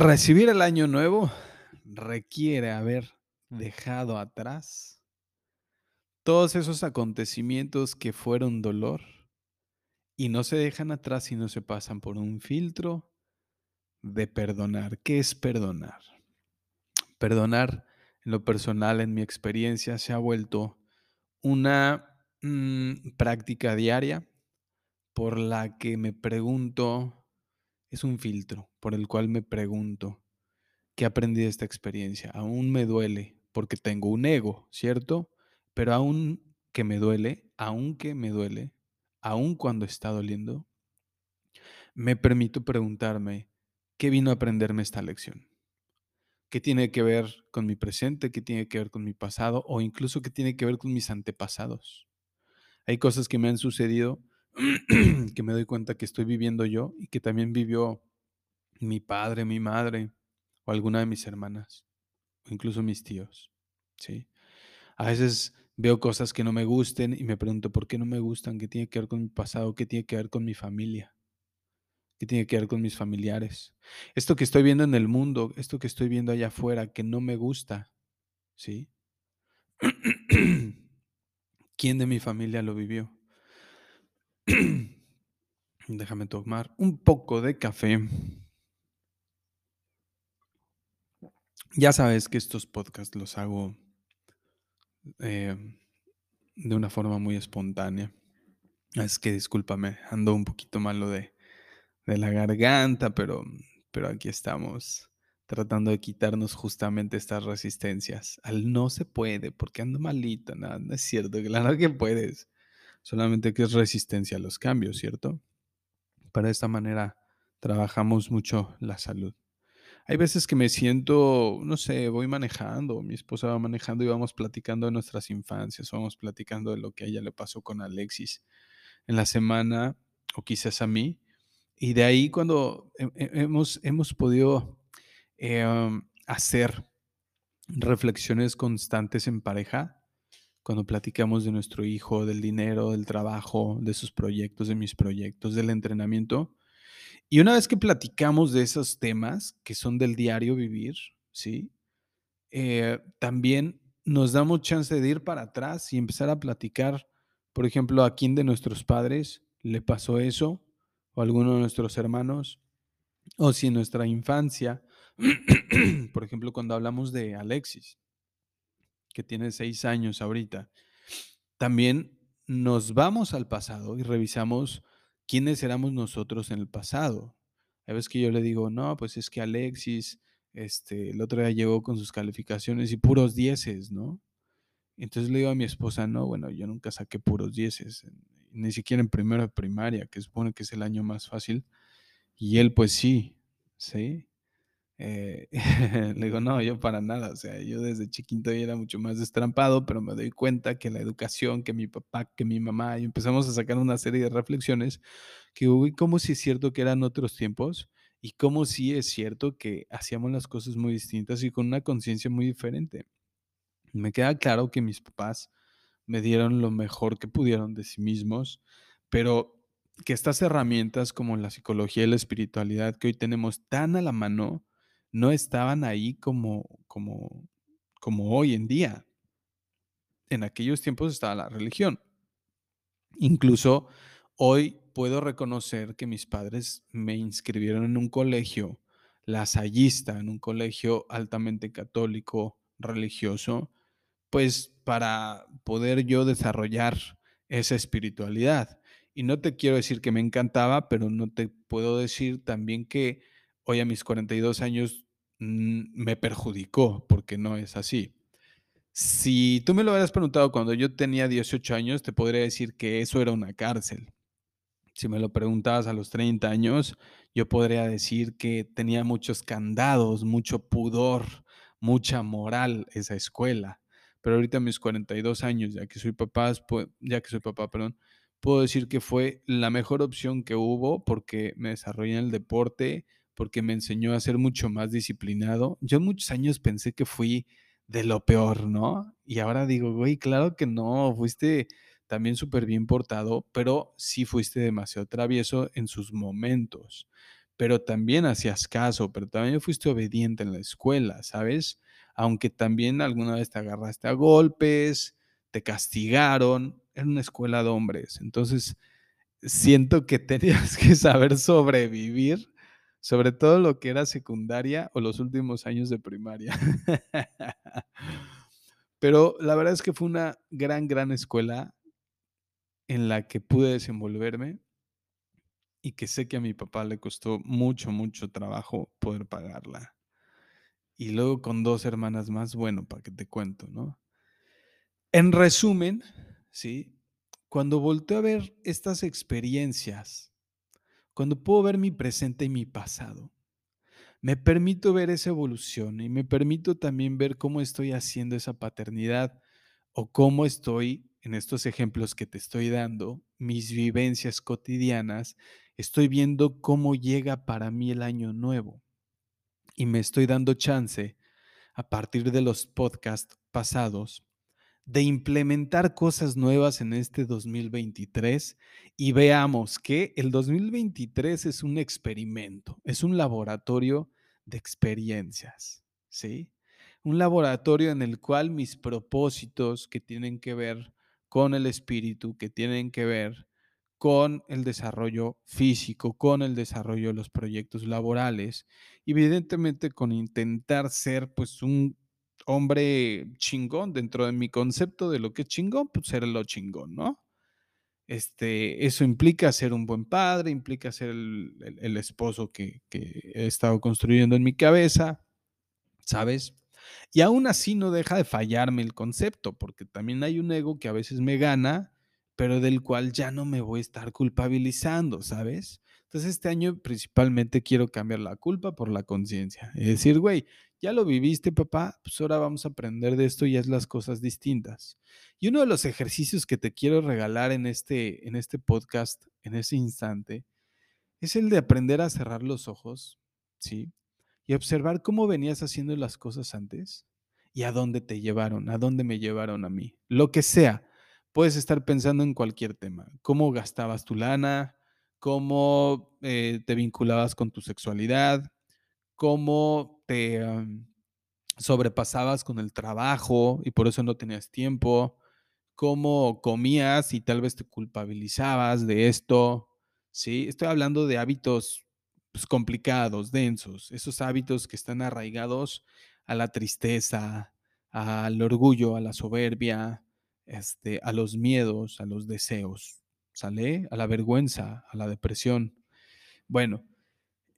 Recibir el año nuevo requiere haber dejado atrás todos esos acontecimientos que fueron dolor y no se dejan atrás y no se pasan por un filtro de perdonar. ¿Qué es perdonar? Perdonar en lo personal, en mi experiencia, se ha vuelto una mm, práctica diaria por la que me pregunto, es un filtro por el cual me pregunto, ¿qué aprendí de esta experiencia? Aún me duele porque tengo un ego, ¿cierto? Pero aún que me duele, aunque me duele, aún cuando está doliendo, me permito preguntarme, ¿qué vino a aprenderme esta lección? ¿Qué tiene que ver con mi presente? ¿Qué tiene que ver con mi pasado? O incluso qué tiene que ver con mis antepasados. Hay cosas que me han sucedido que me doy cuenta que estoy viviendo yo y que también vivió mi padre, mi madre o alguna de mis hermanas o incluso mis tíos. ¿sí? A veces veo cosas que no me gusten y me pregunto por qué no me gustan, qué tiene que ver con mi pasado, qué tiene que ver con mi familia, qué tiene que ver con mis familiares. Esto que estoy viendo en el mundo, esto que estoy viendo allá afuera, que no me gusta, ¿sí? ¿Quién de mi familia lo vivió? Déjame tomar un poco de café. Ya sabes que estos podcasts los hago eh, de una forma muy espontánea. Es que discúlpame, ando un poquito malo de, de la garganta, pero, pero aquí estamos tratando de quitarnos justamente estas resistencias. Al no se puede, porque ando malito, nada, no es cierto, claro que puedes. Solamente que es resistencia a los cambios, ¿cierto? Para esta manera trabajamos mucho la salud. Hay veces que me siento, no sé, voy manejando, mi esposa va manejando y vamos platicando de nuestras infancias, vamos platicando de lo que a ella le pasó con Alexis en la semana o quizás a mí. Y de ahí cuando hemos, hemos podido em, hacer reflexiones constantes en pareja, cuando platicamos de nuestro hijo, del dinero, del trabajo, de sus proyectos, de mis proyectos, del entrenamiento, y una vez que platicamos de esos temas que son del diario vivir, ¿sí? Eh, también nos damos chance de ir para atrás y empezar a platicar, por ejemplo, a quién de nuestros padres le pasó eso, o a alguno de nuestros hermanos, o si en nuestra infancia, por ejemplo, cuando hablamos de Alexis, que tiene seis años ahorita, también nos vamos al pasado y revisamos quiénes éramos nosotros en el pasado. A veces que yo le digo, no, pues es que Alexis, este, el otro día llegó con sus calificaciones y puros dieces, ¿no? Entonces le digo a mi esposa, no, bueno, yo nunca saqué puros dieces, ni siquiera en primero de primaria, que supone que es el año más fácil. Y él, pues sí, sí. Eh, le digo, no, yo para nada, o sea, yo desde chiquito era mucho más destrampado, pero me doy cuenta que la educación, que mi papá, que mi mamá, y empezamos a sacar una serie de reflexiones que, uy, como si es cierto que eran otros tiempos y como si es cierto que hacíamos las cosas muy distintas y con una conciencia muy diferente. Me queda claro que mis papás me dieron lo mejor que pudieron de sí mismos, pero que estas herramientas como la psicología y la espiritualidad que hoy tenemos tan a la mano, no estaban ahí como, como, como hoy en día. En aquellos tiempos estaba la religión. Incluso hoy puedo reconocer que mis padres me inscribieron en un colegio lasallista, en un colegio altamente católico, religioso, pues para poder yo desarrollar esa espiritualidad. Y no te quiero decir que me encantaba, pero no te puedo decir también que hoy a mis 42 años mm, me perjudicó, porque no es así. Si tú me lo hubieras preguntado cuando yo tenía 18 años, te podría decir que eso era una cárcel. Si me lo preguntabas a los 30 años, yo podría decir que tenía muchos candados, mucho pudor, mucha moral esa escuela. Pero ahorita a mis 42 años, ya que soy papá, ya que soy papá, perdón, puedo decir que fue la mejor opción que hubo porque me desarrollé en el deporte, porque me enseñó a ser mucho más disciplinado. Yo muchos años pensé que fui de lo peor, ¿no? Y ahora digo, güey, claro que no, fuiste también súper bien portado, pero sí fuiste demasiado travieso en sus momentos. pero también hacías caso, pero también fuiste obediente en la escuela, ¿sabes? Aunque también alguna vez te agarraste a golpes, te castigaron, era una escuela de hombres, entonces siento que tenías que saber sobrevivir, sobre todo lo que era secundaria o los últimos años de primaria. Pero la verdad es que fue una gran, gran escuela en la que pude desenvolverme y que sé que a mi papá le costó mucho, mucho trabajo poder pagarla. Y luego con dos hermanas más, bueno, para que te cuento, ¿no? En resumen, ¿sí? Cuando volteo a ver estas experiencias, cuando puedo ver mi presente y mi pasado, me permito ver esa evolución y me permito también ver cómo estoy haciendo esa paternidad o cómo estoy, en estos ejemplos que te estoy dando, mis vivencias cotidianas, estoy viendo cómo llega para mí el año nuevo. Y me estoy dando chance, a partir de los podcasts pasados, de implementar cosas nuevas en este 2023 y veamos que el 2023 es un experimento, es un laboratorio de experiencias, ¿sí? Un laboratorio en el cual mis propósitos que tienen que ver con el espíritu, que tienen que ver con el desarrollo físico, con el desarrollo de los proyectos laborales, evidentemente con intentar ser pues un hombre chingón dentro de mi concepto de lo que es chingón, pues ser lo chingón, ¿no? Este, eso implica ser un buen padre, implica ser el, esposo que, que he estado construyendo en mi cabeza, ¿sabes? Y aún así no deja de fallarme el concepto, porque también hay un ego que a veces me gana pero del cual ya no me voy a estar culpabilizando, ¿sabes? Entonces este año principalmente quiero cambiar la culpa por la conciencia. Es decir, güey, ya lo viviste, papá, pues ahora vamos a aprender de esto y haz las cosas distintas. Y uno de los ejercicios que te quiero regalar en este, en este podcast, en ese instante, es el de aprender a cerrar los ojos, ¿sí? Y observar cómo venías haciendo las cosas antes y a dónde te llevaron, a dónde me llevaron a mí. Lo que sea, puedes estar pensando en cualquier tema. ¿Cómo gastabas tu lana? ¿Cómo eh, te vinculabas con tu sexualidad? ¿Cómo te sobrepasabas con el trabajo y por eso no tenías tiempo? ¿Cómo comías y tal vez te culpabilizabas de esto? ¿Sí? Estoy hablando de hábitos pues, complicados, densos, esos hábitos que están arraigados a la tristeza, al orgullo, a la soberbia, este, a los miedos, a los deseos, ¿sale? A la vergüenza, a la depresión. Bueno,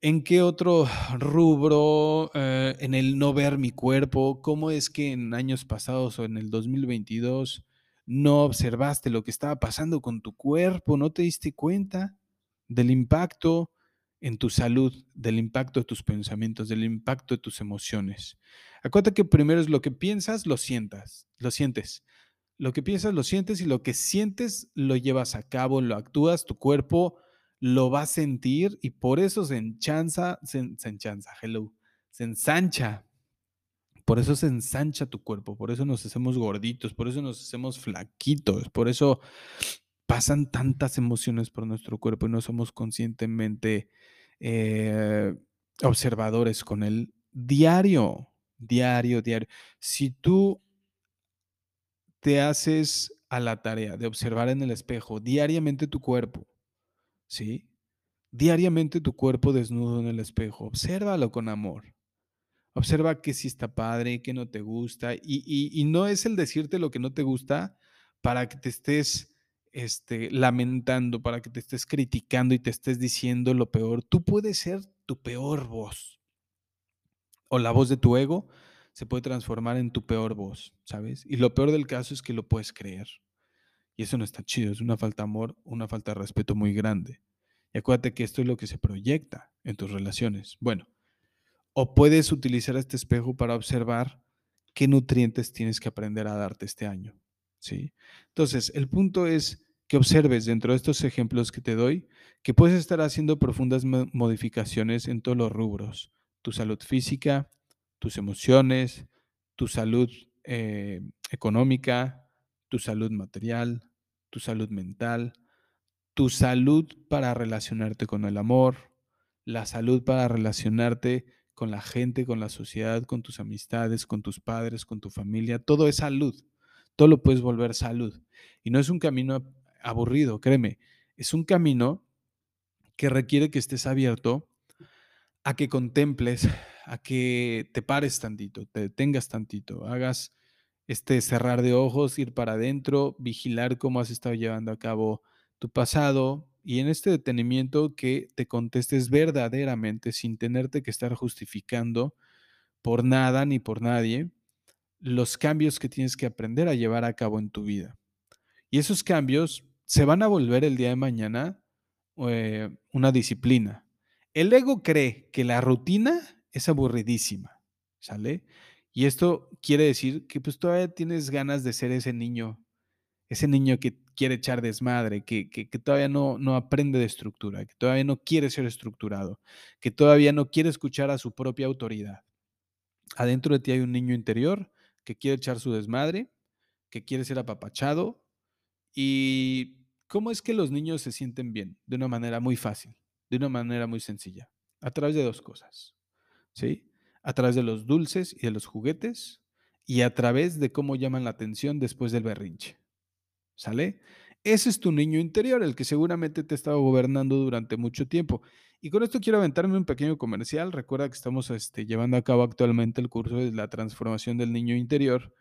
¿en qué otro rubro, eh, en el no ver mi cuerpo, cómo es que en años pasados o en el 2022 no observaste lo que estaba pasando con tu cuerpo, no te diste cuenta del impacto en tu salud, del impacto de tus pensamientos, del impacto de tus emociones? Acuérdate que primero es lo que piensas, lo sientas, lo sientes. Lo que piensas lo sientes y lo que sientes lo llevas a cabo, lo actúas, tu cuerpo lo va a sentir y por eso se enchanza, se, se enchanza, hello, se ensancha. Por eso se ensancha tu cuerpo, por eso nos hacemos gorditos, por eso nos hacemos flaquitos, por eso pasan tantas emociones por nuestro cuerpo y no somos conscientemente eh, observadores con él diario, diario, diario. Si tú te haces a la tarea de observar en el espejo diariamente tu cuerpo, ¿sí? Diariamente tu cuerpo desnudo en el espejo, obsérvalo con amor. Observa que si está padre, que no te gusta. Y, no es el decirte lo que no te gusta para que te estés este, lamentando, para que te estés criticando y te estés diciendo lo peor. Tú puedes ser tu peor voz. O la voz de tu ego se puede transformar en tu peor voz, ¿sabes? Y lo peor del caso es que lo puedes creer. Y eso no está chido, es una falta de amor, una falta de respeto muy grande. Y acuérdate que esto es lo que se proyecta en tus relaciones. Bueno, o puedes utilizar este espejo para observar qué nutrientes tienes que aprender a darte este año, ¿sí? Entonces, el punto es que observes dentro de estos ejemplos que te doy que puedes estar haciendo profundas modificaciones en todos los rubros, tu salud física, tus emociones, tu salud eh, económica, tu salud material, tu salud mental, tu salud para relacionarte con el amor, la salud para relacionarte con la gente, con la sociedad, con tus amistades, con tus padres, con tu familia. Todo es salud. Todo lo puedes volver salud. Y no es un camino aburrido, créeme. Es un camino que requiere que estés abierto a que contemples, a que te pares tantito, te detengas tantito, hagas este cerrar de ojos, ir para adentro, vigilar cómo has estado llevando a cabo tu pasado y en este detenimiento que te contestes verdaderamente sin tenerte que estar justificando por nada ni por nadie los cambios que tienes que aprender a llevar a cabo en tu vida. Y esos cambios se van a volver el día de mañana eh, una disciplina. El ego cree que la rutina es aburridísima, ¿sale? Y esto quiere decir que pues todavía tienes ganas de ser ese niño, ese niño que quiere echar desmadre, que, que, todavía no, no aprende de estructura, que todavía no quiere ser estructurado, que todavía no quiere escuchar a su propia autoridad. Adentro de ti hay un niño interior que quiere echar su desmadre, que quiere ser apapachado. ¿Y cómo es que los niños se sienten bien? De una manera muy fácil, de una manera muy sencilla, a través de dos cosas. ¿Sí? A través de los dulces y de los juguetes y a través de cómo llaman la atención después del berrinche. ¿Sale? Ese es tu niño interior, el que seguramente te ha estado gobernando durante mucho tiempo. Y con esto quiero aventarme un pequeño comercial. Recuerda que estamos este, llevando a cabo actualmente el curso de la transformación del niño interior,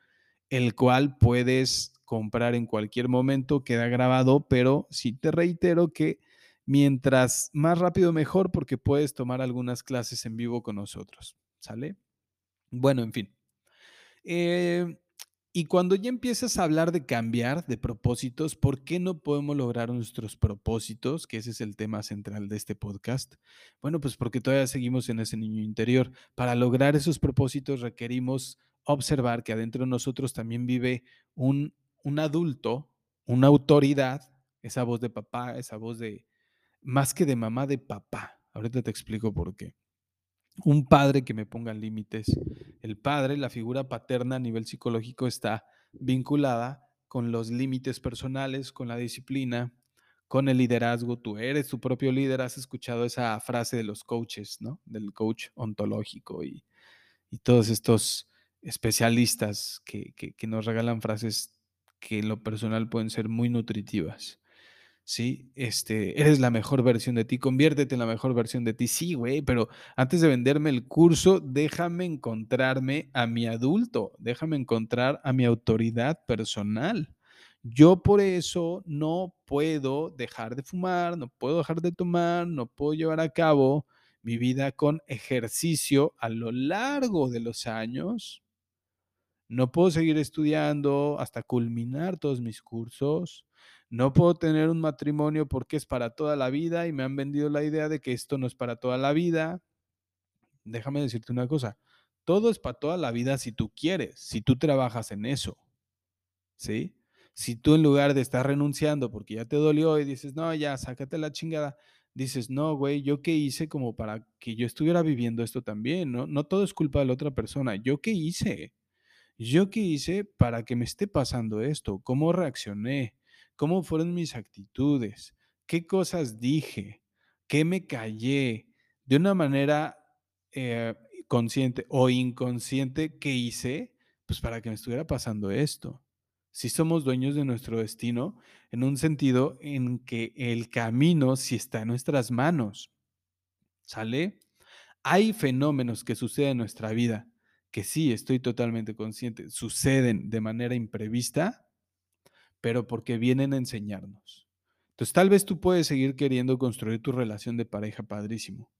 el cual puedes comprar en cualquier momento, queda grabado, pero sí te reitero que mientras más rápido mejor porque puedes tomar algunas clases en vivo con nosotros. ¿Sale? Bueno, en fin. Eh, y cuando ya empiezas a hablar de cambiar de propósitos, ¿por qué no podemos lograr nuestros propósitos? Que ese es el tema central de este podcast. Bueno, pues porque todavía seguimos en ese niño interior. Para lograr esos propósitos requerimos observar que adentro de nosotros también vive un, un adulto, una autoridad, esa voz de papá, esa voz de, más que de mamá, de papá. Ahorita te explico por qué un padre que me ponga límites. El padre, la figura paterna a nivel psicológico está vinculada con los límites personales, con la disciplina, con el liderazgo. Tú eres tu propio líder. Has escuchado esa frase de los coaches, ¿no? Del coach ontológico y, todos estos especialistas que, que nos regalan frases que en lo personal pueden ser muy nutritivas. ¿Sí? Este, eres la mejor versión de ti, conviértete en la mejor versión de ti. Sí, güey, pero antes de venderme el curso, déjame encontrarme a mi adulto, déjame encontrar a mi autoridad personal. Yo por eso no puedo dejar de fumar, no puedo dejar de tomar, no puedo llevar a cabo mi vida con ejercicio a lo largo de los años. No puedo seguir estudiando hasta culminar todos mis cursos no puedo tener un matrimonio porque es para toda la vida y me han vendido la idea de que esto no es para toda la vida. Déjame decirte una cosa, todo es para toda la vida si tú quieres, si tú trabajas en eso. ¿Sí? Si tú en lugar de estar renunciando porque ya te dolió y dices, no, ya, sácate la chingada, dices, no, güey, ¿yo qué hice como para que yo estuviera viviendo esto también? No, no todo es culpa de la otra persona. ¿Yo qué hice? ¿Yo qué hice para que me esté pasando esto? ¿Cómo reaccioné? Cómo fueron mis actitudes, qué cosas dije, qué me callé, de una manera eh, consciente o inconsciente que hice, pues para que me estuviera pasando esto. Si somos dueños de nuestro destino, en un sentido en que el camino sí está en nuestras manos. ¿Sale? Hay fenómenos que suceden en nuestra vida que sí, estoy totalmente consciente, suceden de manera imprevista, pero porque vienen a enseñarnos. Entonces, tal vez tú puedes seguir queriendo construir tu relación de pareja padrísimo,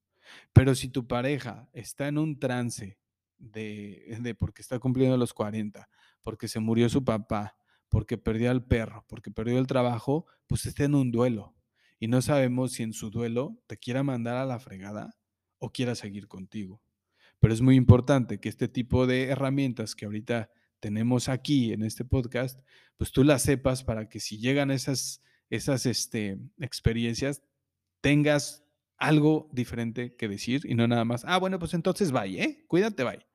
pero si tu pareja está en un trance de, de porque está cumpliendo los 40, porque se murió su papá, porque perdió al perro, porque perdió el trabajo, pues está en un duelo. Y no sabemos si en su duelo te quiera mandar a la fregada o quiera seguir contigo. Pero es muy importante que este tipo de herramientas que ahorita tenemos aquí en este podcast, pues tú las sepas para que si llegan esas, esas este, experiencias, tengas algo diferente que decir y no nada más, ah, bueno, pues entonces vaya, ¿eh? Cuídate, vaya.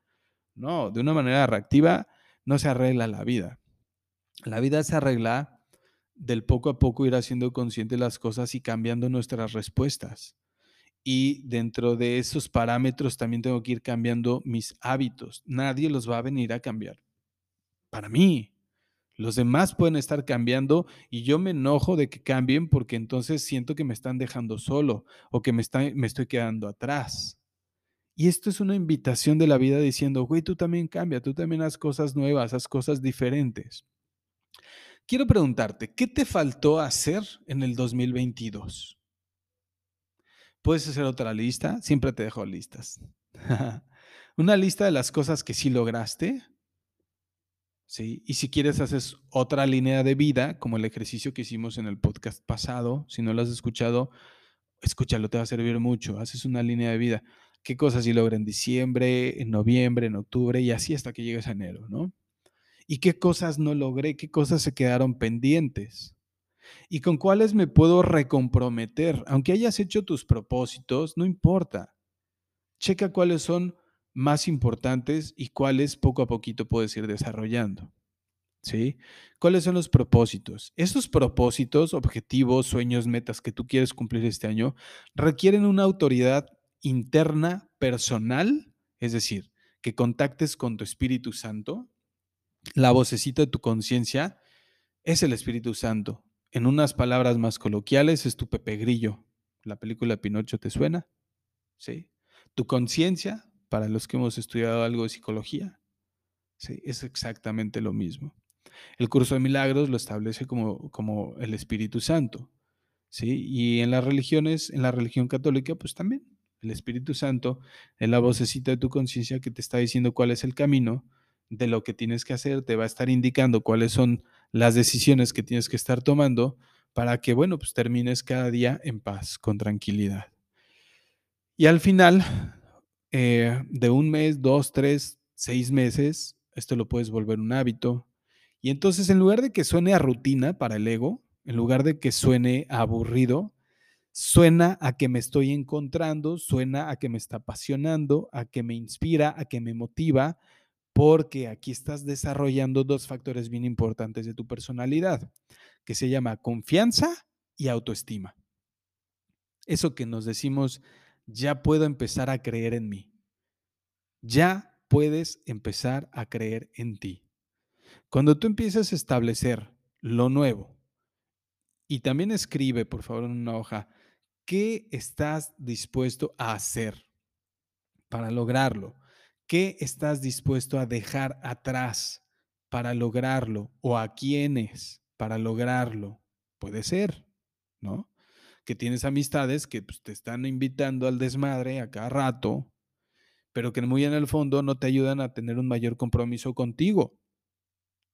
No, de una manera reactiva no se arregla la vida. La vida se arregla del poco a poco ir haciendo consciente las cosas y cambiando nuestras respuestas. y dentro de esos parámetros también tengo que ir cambiando mis hábitos. Nadie los va a venir a cambiar. Para mí, los demás pueden estar cambiando y yo me enojo de que cambien porque entonces siento que me están dejando solo o que me, me estoy quedando atrás. Y esto es una invitación de la vida diciendo, güey, tú también cambia, tú también haz cosas nuevas, haz cosas diferentes. Quiero preguntarte, ¿qué te faltó hacer en el 2022? Puedes hacer otra lista, siempre te dejo listas. Una lista de las cosas que sí lograste. ¿Sí? Y si quieres, haces otra línea de vida, como el ejercicio que hicimos en el podcast pasado. Si no lo has escuchado, escúchalo, te va a servir mucho. Haces una línea de vida. ¿Qué cosas sí logré en diciembre, en noviembre, en octubre y así hasta que llegues a enero, ¿no? ¿Y qué cosas no logré? ¿Qué cosas se quedaron pendientes? ¿Y con cuáles me puedo recomprometer? Aunque hayas hecho tus propósitos, no importa. Checa cuáles son más importantes y cuáles poco a poquito puedes ir desarrollando. ¿Sí? ¿Cuáles son los propósitos? Esos propósitos, objetivos, sueños, metas que tú quieres cumplir este año requieren una autoridad interna, personal, es decir, que contactes con tu Espíritu Santo. La vocecita de tu conciencia es el Espíritu Santo en unas palabras más coloquiales, es tu Pepe Grillo. ¿La película Pinocho te suena? ¿Sí? Tu conciencia, para los que hemos estudiado algo de psicología, ¿sí? es exactamente lo mismo. El curso de milagros lo establece como, como el Espíritu Santo. ¿sí? Y en las religiones, en la religión católica, pues también. El Espíritu Santo es la vocecita de tu conciencia que te está diciendo cuál es el camino de lo que tienes que hacer, te va a estar indicando cuáles son las decisiones que tienes que estar tomando para que, bueno, pues termines cada día en paz, con tranquilidad. Y al final eh, de un mes, dos, tres, seis meses, esto lo puedes volver un hábito. Y entonces, en lugar de que suene a rutina para el ego, en lugar de que suene aburrido, suena a que me estoy encontrando, suena a que me está apasionando, a que me inspira, a que me motiva, porque aquí estás desarrollando dos factores bien importantes de tu personalidad, que se llama confianza y autoestima. Eso que nos decimos, ya puedo empezar a creer en mí. Ya puedes empezar a creer en ti. Cuando tú empiezas a establecer lo nuevo, y también escribe, por favor, en una hoja, ¿qué estás dispuesto a hacer para lograrlo? ¿Qué estás dispuesto a dejar atrás para lograrlo? ¿O a quiénes para lograrlo? Puede ser, ¿no? Que tienes amistades que pues, te están invitando al desmadre a cada rato, pero que muy en el fondo no te ayudan a tener un mayor compromiso contigo.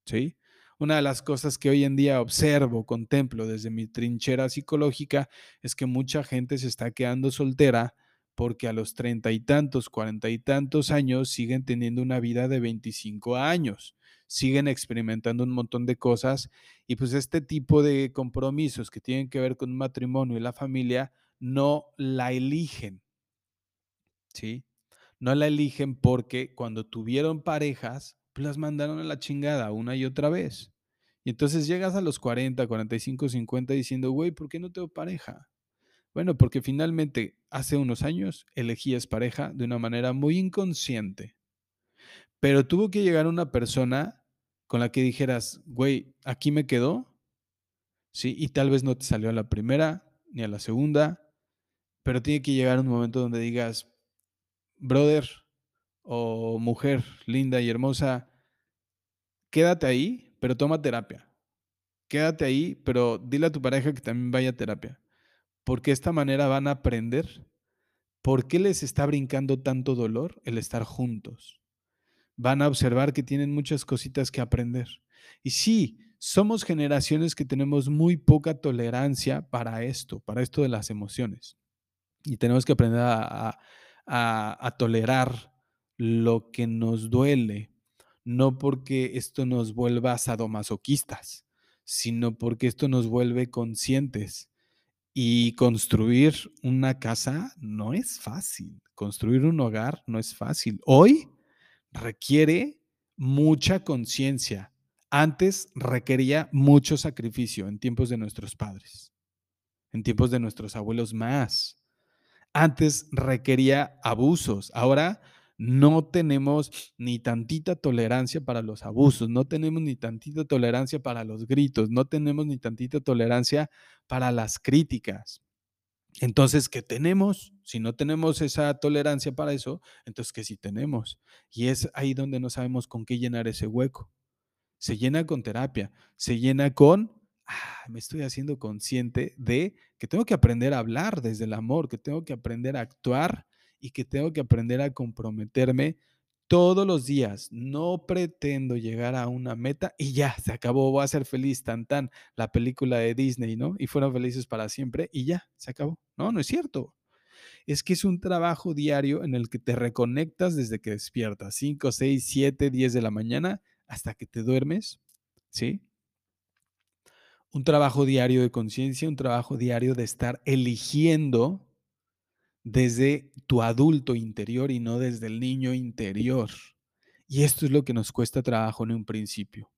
¿Sí? Una de las cosas que hoy en día observo, contemplo desde mi trinchera psicológica es que mucha gente se está quedando soltera porque a los treinta y tantos, cuarenta y tantos años siguen teniendo una vida de 25 años, siguen experimentando un montón de cosas y pues este tipo de compromisos que tienen que ver con un matrimonio y la familia no la eligen, ¿sí? No la eligen porque cuando tuvieron parejas, pues las mandaron a la chingada una y otra vez. Y entonces llegas a los 40, 45, 50 diciendo, güey, ¿por qué no tengo pareja? Bueno, porque finalmente hace unos años elegías pareja de una manera muy inconsciente, pero tuvo que llegar una persona con la que dijeras, güey, aquí me quedó, ¿sí? Y tal vez no te salió a la primera ni a la segunda, pero tiene que llegar un momento donde digas, brother o mujer linda y hermosa, quédate ahí, pero toma terapia. Quédate ahí, pero dile a tu pareja que también vaya a terapia porque de esta manera van a aprender por qué les está brincando tanto dolor el estar juntos. Van a observar que tienen muchas cositas que aprender. Y sí, somos generaciones que tenemos muy poca tolerancia para esto, para esto de las emociones. Y tenemos que aprender a, a tolerar lo que nos duele, no porque esto nos vuelva sadomasoquistas, sino porque esto nos vuelve conscientes y construir una casa no es fácil. Construir un hogar no es fácil. Hoy requiere mucha conciencia. Antes requería mucho sacrificio en tiempos de nuestros padres, en tiempos de nuestros abuelos más. Antes requería abusos, ahora no tenemos ni tantita tolerancia para los abusos, no tenemos ni tantita tolerancia para los gritos, no tenemos ni tantita tolerancia para las críticas. Entonces, ¿qué tenemos? Si no tenemos esa tolerancia para eso, entonces, ¿qué sí tenemos? Y es ahí donde no sabemos con qué llenar ese hueco. Se llena con terapia, se llena con, ah, me estoy haciendo consciente de que tengo que aprender a hablar desde el amor, que tengo que aprender a actuar y que tengo que aprender a comprometerme todos los días. No pretendo llegar a una meta y ya, se acabó, voy a ser feliz, tan tan, la película de Disney, ¿no? Y fueron felices para siempre y ya, se acabó. No, no es cierto. Es que es un trabajo diario en el que te reconectas desde que despiertas, 5, 6, 7, 10 de la mañana hasta que te duermes, ¿sí? Un trabajo diario de conciencia, un trabajo diario de estar eligiendo desde tu adulto interior y no desde el niño interior. Y esto es lo que nos cuesta trabajo en un principio.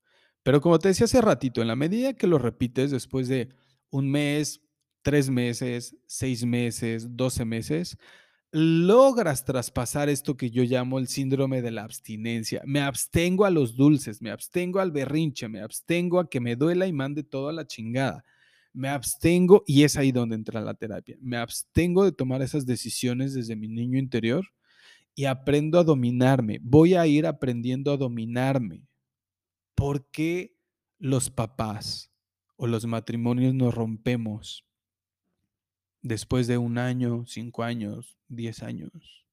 Pero como te decía hace ratito, en la medida que lo repites después de un mes, tres meses, seis meses, doce meses, logras traspasar esto que yo llamo el síndrome de la abstinencia. Me abstengo a los dulces, me abstengo al berrinche, me abstengo a que me duela y mande todo a la chingada me abstengo, y es ahí donde entra la terapia, me abstengo de tomar esas decisiones desde mi niño interior y aprendo a dominarme. Voy a ir aprendiendo a dominarme. ¿Por qué los papás o los matrimonios nos rompemos después de un año, cinco años, diez años?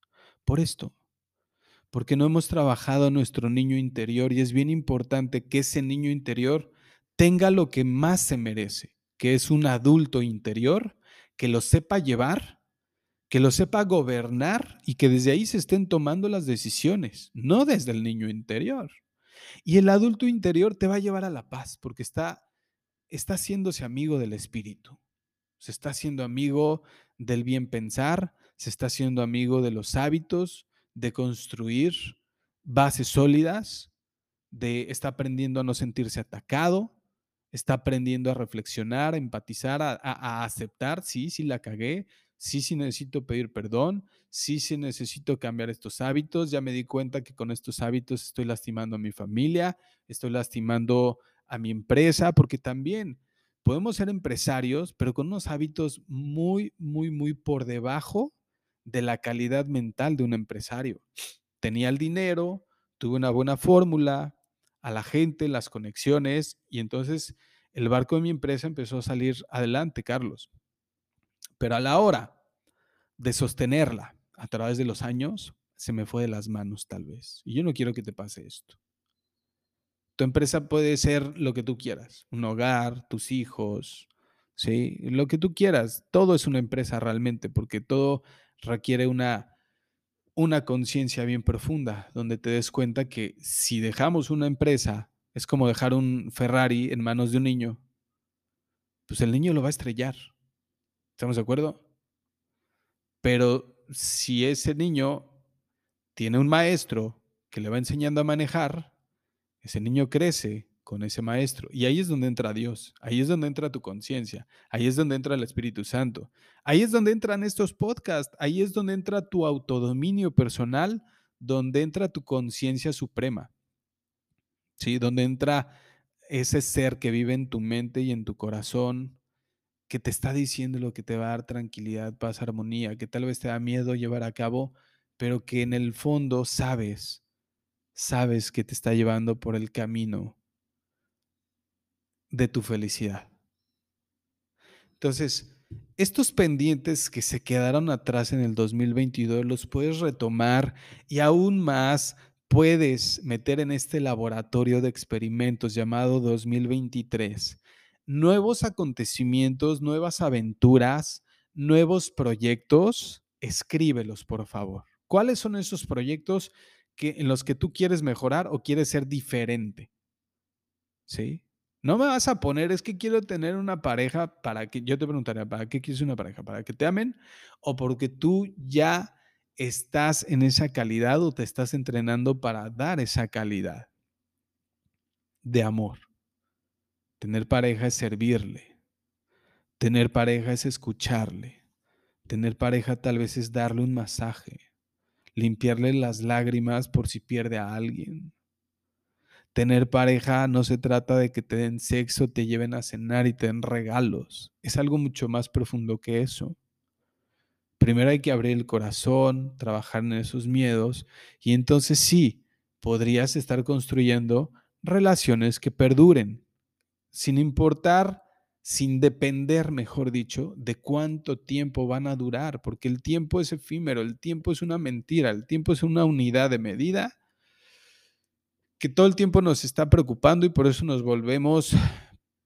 Por esto porque no hemos trabajado nuestro niño interior y es bien importante que ese niño interior tenga lo que más se merece, que es un adulto interior, que lo sepa llevar, que lo sepa gobernar y que desde ahí se estén tomando las decisiones, no desde el niño interior. Y el adulto interior te va a llevar a la paz porque está, está haciéndose amigo del espíritu, se está haciendo amigo del bien pensar, se está haciendo amigo de los hábitos, de construir bases sólidas, de está aprendiendo a no sentirse atacado, está aprendiendo a reflexionar, a empatizar, a, aceptar, sí, sí la cagué, sí, sí necesito pedir perdón, sí, sí necesito cambiar estos hábitos, ya me di cuenta que con estos hábitos estoy lastimando a mi familia, estoy lastimando a mi empresa, porque también podemos ser empresarios, pero con unos hábitos muy, muy, muy por debajo de la calidad mental de un empresario. Tenía el dinero, tuve una buena fórmula, a la gente, las conexiones, y entonces el barco de mi empresa empezó a salir adelante, Carlos. Pero a la hora de sostenerla a través de los años, se me fue de las manos tal vez. Y yo no quiero que te pase esto. Tu empresa puede ser lo que tú quieras, un hogar, tus hijos, ¿sí? Lo que tú quieras. Todo es una empresa realmente, porque todo requiere una una conciencia bien profunda, donde te des cuenta que si dejamos una empresa, es como dejar un Ferrari en manos de un niño, pues el niño lo va a estrellar. ¿Estamos de acuerdo? Pero si ese niño tiene un maestro que le va enseñando a manejar, ese niño crece con ese maestro. Y ahí es donde entra Dios, ahí es donde entra tu conciencia, ahí es donde entra el Espíritu Santo, ahí es donde entran estos podcasts, ahí es donde entra tu autodominio personal, donde entra tu conciencia suprema, ¿sí? Donde entra ese ser que vive en tu mente y en tu corazón, que te está diciendo lo que te va a dar tranquilidad, paz, armonía, que tal vez te da miedo llevar a cabo, pero que en el fondo sabes, sabes que te está llevando por el camino de tu felicidad. Entonces, estos pendientes que se quedaron atrás en el 2022 los puedes retomar y aún más puedes meter en este laboratorio de experimentos llamado 2023 nuevos acontecimientos, nuevas aventuras, nuevos proyectos. Escríbelos, por favor. ¿Cuáles son esos proyectos que, en los que tú quieres mejorar o quieres ser diferente? ¿Sí? No me vas a poner, es que quiero tener una pareja para que, yo te preguntaría, ¿para qué quieres una pareja? ¿Para que te amen o porque tú ya estás en esa calidad o te estás entrenando para dar esa calidad de amor? Tener pareja es servirle. Tener pareja es escucharle. Tener pareja tal vez es darle un masaje, limpiarle las lágrimas por si pierde a alguien. Tener pareja no se trata de que te den sexo, te lleven a cenar y te den regalos. Es algo mucho más profundo que eso. Primero hay que abrir el corazón, trabajar en esos miedos y entonces sí, podrías estar construyendo relaciones que perduren, sin importar sin depender, mejor dicho, de cuánto tiempo van a durar, porque el tiempo es efímero, el tiempo es una mentira, el tiempo es una unidad de medida que todo el tiempo nos está preocupando y por eso nos volvemos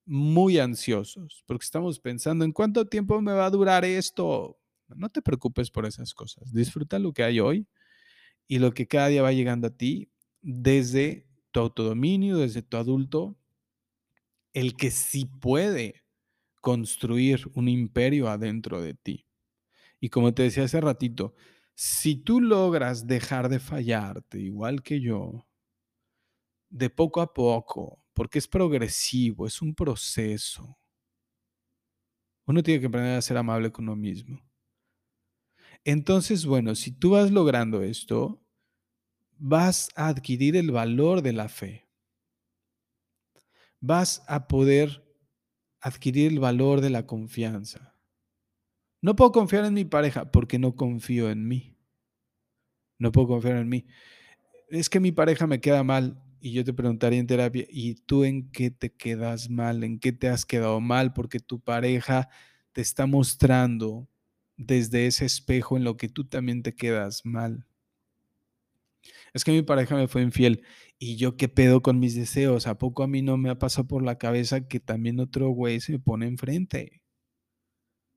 muy ansiosos, porque estamos pensando en cuánto tiempo me va a durar esto. No te preocupes por esas cosas, disfruta lo que hay hoy y lo que cada día va llegando a ti desde tu autodominio, desde tu adulto, el que sí puede construir un imperio adentro de ti. Y como te decía hace ratito, si tú logras dejar de fallarte, igual que yo, de poco a poco, porque es progresivo, es un proceso. Uno tiene que aprender a ser amable con uno mismo. Entonces, bueno, si tú vas logrando esto, vas a adquirir el valor de la fe. Vas a poder adquirir el valor de la confianza. No puedo confiar en mi pareja porque no confío en mí. No puedo confiar en mí. Es que mi pareja me queda mal y yo te preguntaría en terapia, ¿y tú en qué te quedas mal? ¿En qué te has quedado mal? Porque tu pareja te está mostrando desde ese espejo en lo que tú también te quedas mal. Es que mi pareja me fue infiel y yo qué pedo con mis deseos. ¿A poco a mí no me ha pasado por la cabeza que también otro güey se me pone enfrente?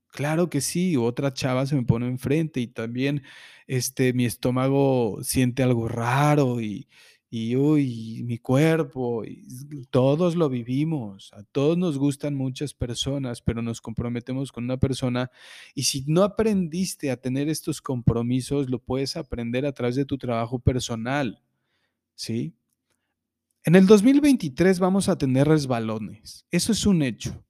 Claro que sí, otra chava se me pone enfrente y también este, mi estómago siente algo raro y, y uy, mi cuerpo, y todos lo vivimos, a todos nos gustan muchas personas, pero nos comprometemos con una persona y si no aprendiste a tener estos compromisos, lo puedes aprender a través de tu trabajo personal, ¿sí? En el 2023 vamos a tener resbalones, eso es un hecho,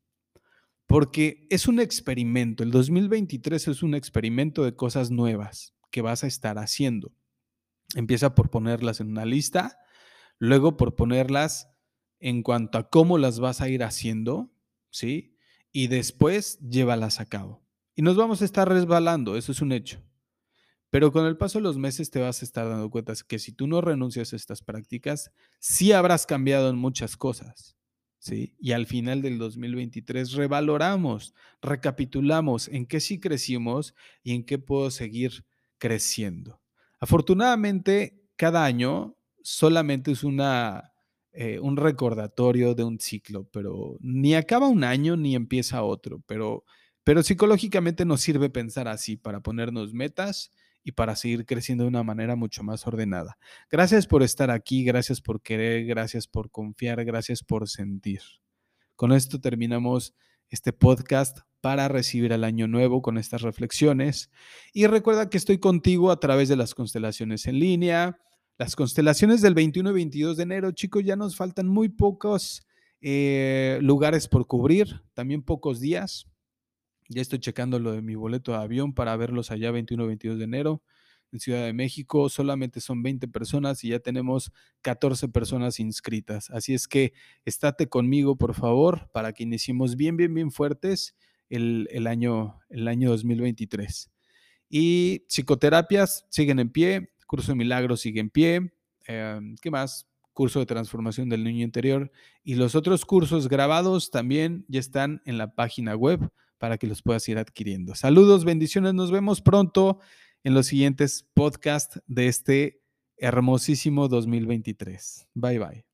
porque es un experimento, el 2023 es un experimento de cosas nuevas que vas a estar haciendo. Empieza por ponerlas en una lista, luego por ponerlas en cuanto a cómo las vas a ir haciendo, ¿sí? Y después llévalas a cabo. Y nos vamos a estar resbalando, eso es un hecho. Pero con el paso de los meses te vas a estar dando cuenta que si tú no renuncias a estas prácticas, sí habrás cambiado en muchas cosas. ¿sí? Y al final del 2023 revaloramos, recapitulamos en qué sí crecimos y en qué puedo seguir creciendo. Afortunadamente, cada año solamente es una, eh, un recordatorio de un ciclo, pero ni acaba un año ni empieza otro, pero, pero psicológicamente nos sirve pensar así para ponernos metas y para seguir creciendo de una manera mucho más ordenada. Gracias por estar aquí, gracias por querer, gracias por confiar, gracias por sentir. Con esto terminamos este podcast para recibir el año nuevo con estas reflexiones. Y recuerda que estoy contigo a través de las constelaciones en línea. Las constelaciones del 21 y 22 de enero, chicos, ya nos faltan muy pocos eh, lugares por cubrir, también pocos días. Ya estoy checando lo de mi boleto de avión para verlos allá 21 y 22 de enero en Ciudad de México. Solamente son 20 personas y ya tenemos 14 personas inscritas. Así es que estate conmigo, por favor, para que iniciemos bien, bien, bien fuertes el, año, el año 2023. Y psicoterapias siguen en pie, curso de milagros sigue en pie. Em, ¿Qué más? Curso de transformación del niño interior. Y los otros cursos grabados también ya están en la página web para que los puedas ir adquiriendo. Saludos, bendiciones, nos vemos pronto en los siguientes podcasts de este hermosísimo 2023. Bye bye.